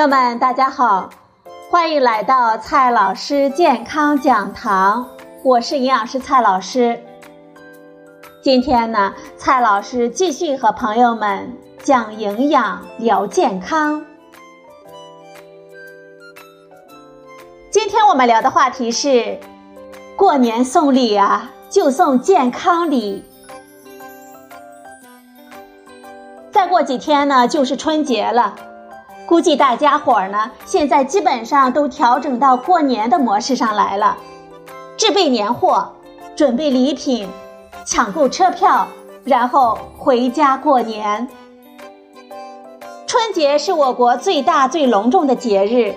朋友们，大家好，欢迎来到蔡老师健康讲堂，我是营养师蔡老师。今天呢，蔡老师继续和朋友们讲营养、聊健康。今天我们聊的话题是：过年送礼啊，就送健康礼。再过几天呢，就是春节了。估计大家伙儿呢，现在基本上都调整到过年的模式上来了，置备年货，准备礼品，抢购车票，然后回家过年。春节是我国最大最隆重的节日，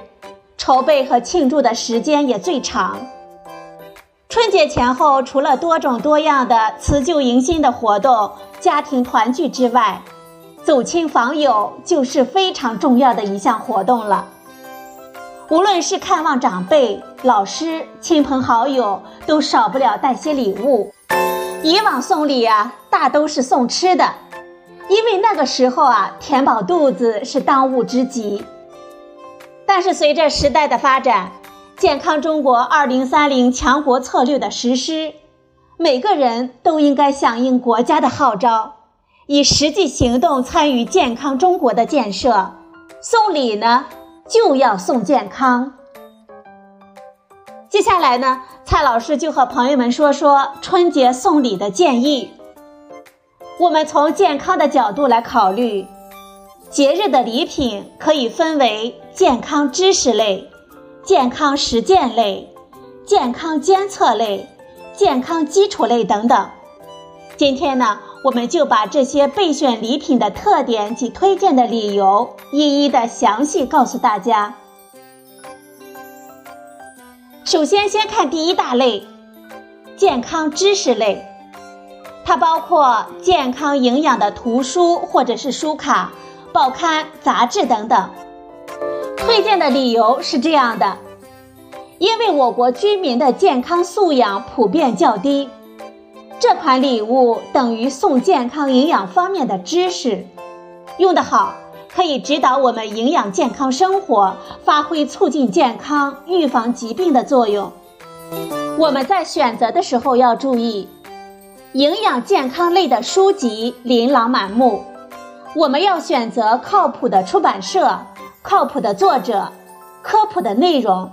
筹备和庆祝的时间也最长。春节前后，除了多种多样的辞旧迎新的活动、家庭团聚之外，走亲访友就是非常重要的一项活动了。无论是看望长辈、老师、亲朋好友，都少不了带些礼物。以往送礼啊，大都是送吃的，因为那个时候啊，填饱肚子是当务之急。但是随着时代的发展，健康中国二零三零强国策略的实施，每个人都应该响应国家的号召。以实际行动参与健康中国的建设，送礼呢就要送健康。接下来呢，蔡老师就和朋友们说说春节送礼的建议。我们从健康的角度来考虑，节日的礼品可以分为健康知识类、健康实践类、健康监测类、健康基础类等等。今天呢。我们就把这些备选礼品的特点及推荐的理由，一一的详细告诉大家。首先，先看第一大类，健康知识类，它包括健康营养的图书或者是书卡、报刊、杂志等等。推荐的理由是这样的：因为我国居民的健康素养普遍较低。这款礼物等于送健康营养方面的知识，用得好可以指导我们营养健康生活，发挥促进健康、预防疾病的作用。我们在选择的时候要注意，营养健康类的书籍琳琅满目，我们要选择靠谱的出版社、靠谱的作者、科普的内容。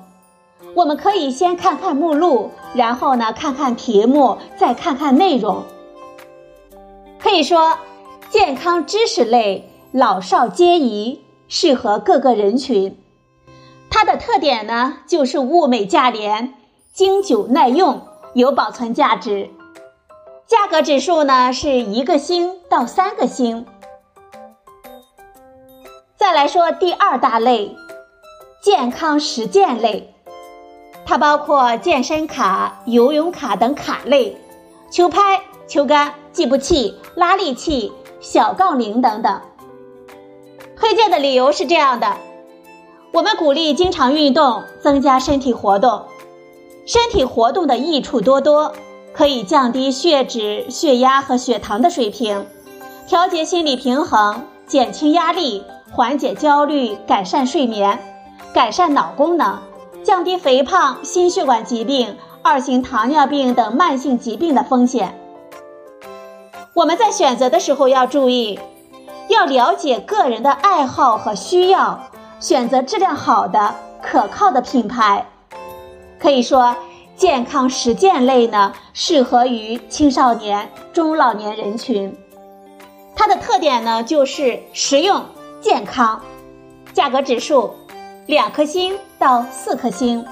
我们可以先看看目录，然后呢看看题目，再看看内容。可以说，健康知识类老少皆宜，适合各个人群。它的特点呢，就是物美价廉、经久耐用、有保存价值。价格指数呢是一个星到三个星。再来说第二大类，健康实践类。它包括健身卡、游泳卡等卡类，球拍、球杆、计步器、拉力器、小杠铃等等。推荐的理由是这样的：我们鼓励经常运动，增加身体活动。身体活动的益处多多，可以降低血脂、血压和血糖的水平，调节心理平衡，减轻压力，缓解焦虑，改善睡眠，改善脑功能。降低肥胖、心血管疾病、二型糖尿病等慢性疾病的风险。我们在选择的时候要注意，要了解个人的爱好和需要，选择质量好的、可靠的品牌。可以说，健康实践类呢，适合于青少年、中老年人群。它的特点呢，就是实用、健康，价格指数。两颗星到四颗星。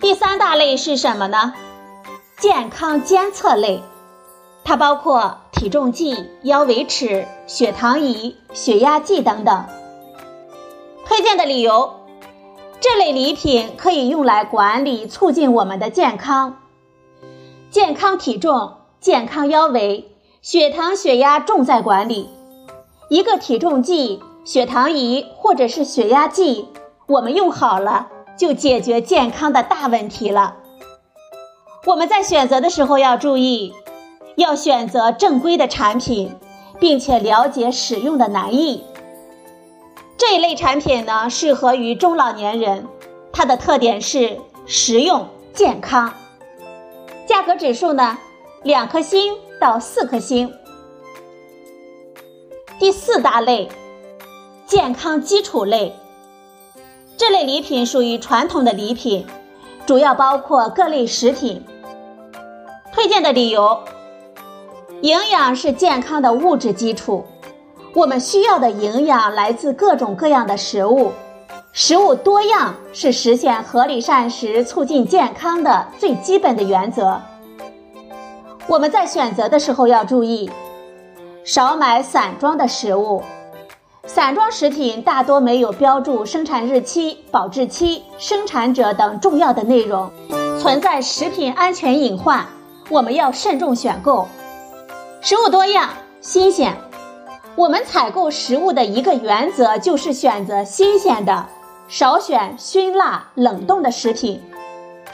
第三大类是什么呢？健康监测类，它包括体重计、腰围尺、血糖仪、血压计等等。推荐的理由：这类礼品可以用来管理、促进我们的健康。健康体重、健康腰围、血糖、血压重在管理。一个体重计。血糖仪或者是血压计，我们用好了就解决健康的大问题了。我们在选择的时候要注意，要选择正规的产品，并且了解使用的难易。这一类产品呢，适合于中老年人，它的特点是实用健康。价格指数呢，两颗星到四颗星。第四大类，健康基础类。这类礼品属于传统的礼品，主要包括各类食品。推荐的理由：营养是健康的物质基础，我们需要的营养来自各种各样的食物，食物多样是实现合理膳食、促进健康的最基本的原则。我们在选择的时候要注意，少买散装的食物。散装食品大多没有标注生产日期、保质期、生产者等重要的内容，存在食品安全隐患，我们要慎重选购。食物多样、新鲜，我们采购食物的一个原则就是选择新鲜的，少选熏辣、冷冻的食品。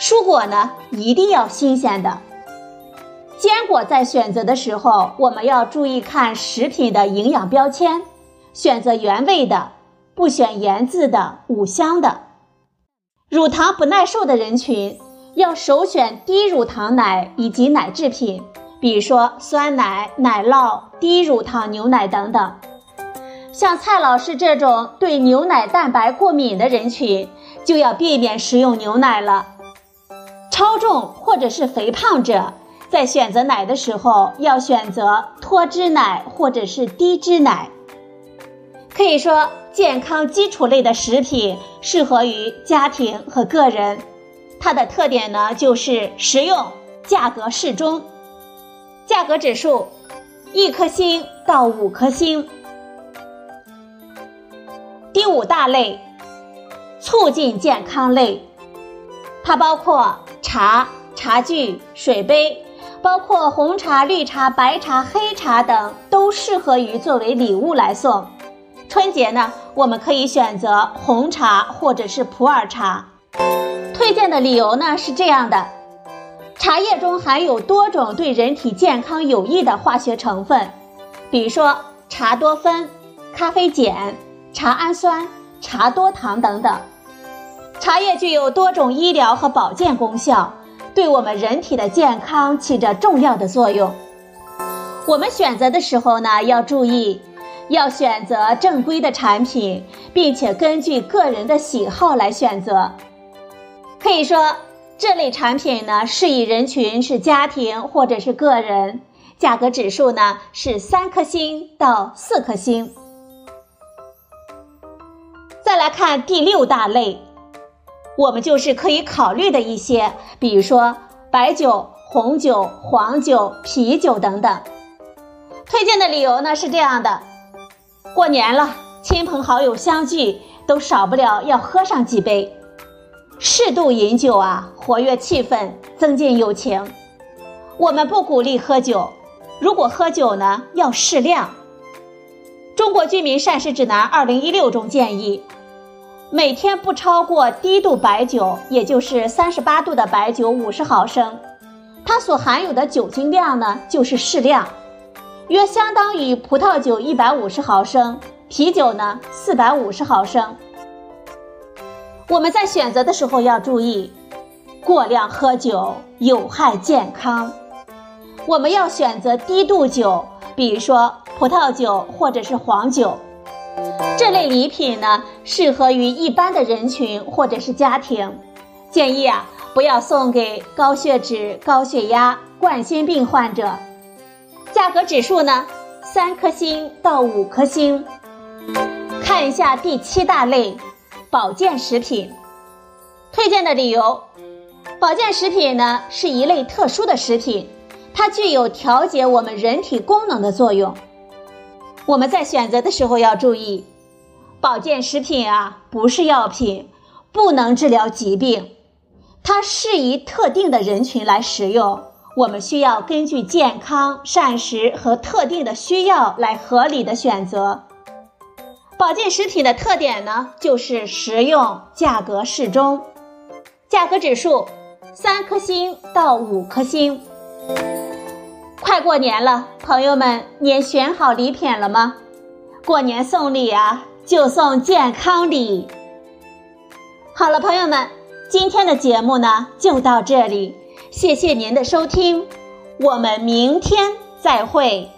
蔬果呢，一定要新鲜的。坚果在选择的时候，我们要注意看食品的营养标签。选择原味的，不选盐渍的、五香的。乳糖不耐受的人群要首选低乳糖奶以及奶制品，比如说酸奶、奶酪、低乳糖牛奶等等。像蔡老师这种对牛奶蛋白过敏的人群，就要避免食用牛奶了。超重或者是肥胖者，在选择奶的时候要选择脱脂奶或者是低脂奶。可以说，健康基础类的食品适合于家庭和个人。它的特点呢，就是实用、价格适中。价格指数，一颗星到五颗星。第五大类，促进健康类，它包括茶、茶具、水杯，包括红茶、绿茶、白茶、黑茶等，都适合于作为礼物来送。春节呢，我们可以选择红茶或者是普洱茶。推荐的理由呢是这样的：茶叶中含有多种对人体健康有益的化学成分，比如说茶多酚、咖啡碱、茶氨酸、茶多糖等等。茶叶具有多种医疗和保健功效，对我们人体的健康起着重要的作用。我们选择的时候呢，要注意。要选择正规的产品，并且根据个人的喜好来选择。可以说，这类产品呢，适宜人群是家庭或者是个人。价格指数呢是三颗星到四颗星。再来看第六大类，我们就是可以考虑的一些，比如说白酒、红酒、黄酒、啤酒等等。推荐的理由呢是这样的。过年了，亲朋好友相聚，都少不了要喝上几杯。适度饮酒啊，活跃气氛，增进友情。我们不鼓励喝酒，如果喝酒呢，要适量。中国居民膳食指南二零一六中建议，每天不超过低度白酒，也就是三十八度的白酒五十毫升，它所含有的酒精量呢，就是适量。约相当于葡萄酒一百五十毫升，啤酒呢四百五十毫升。我们在选择的时候要注意，过量喝酒有害健康。我们要选择低度酒，比如说葡萄酒或者是黄酒。这类礼品呢，适合于一般的人群或者是家庭。建议啊，不要送给高血脂、高血压、冠心病患者。价格指数呢，三颗星到五颗星。看一下第七大类，保健食品。推荐的理由，保健食品呢是一类特殊的食品，它具有调节我们人体功能的作用。我们在选择的时候要注意，保健食品啊不是药品，不能治疗疾病，它适宜特定的人群来食用。我们需要根据健康、膳食和特定的需要来合理的选择。保健食品的特点呢，就是实用、价格适中。价格指数三颗星到五颗星。快过年了，朋友们，您选好礼品了吗？过年送礼啊，就送健康礼。好了，朋友们，今天的节目呢就到这里，谢谢您的收听，我们明天再会。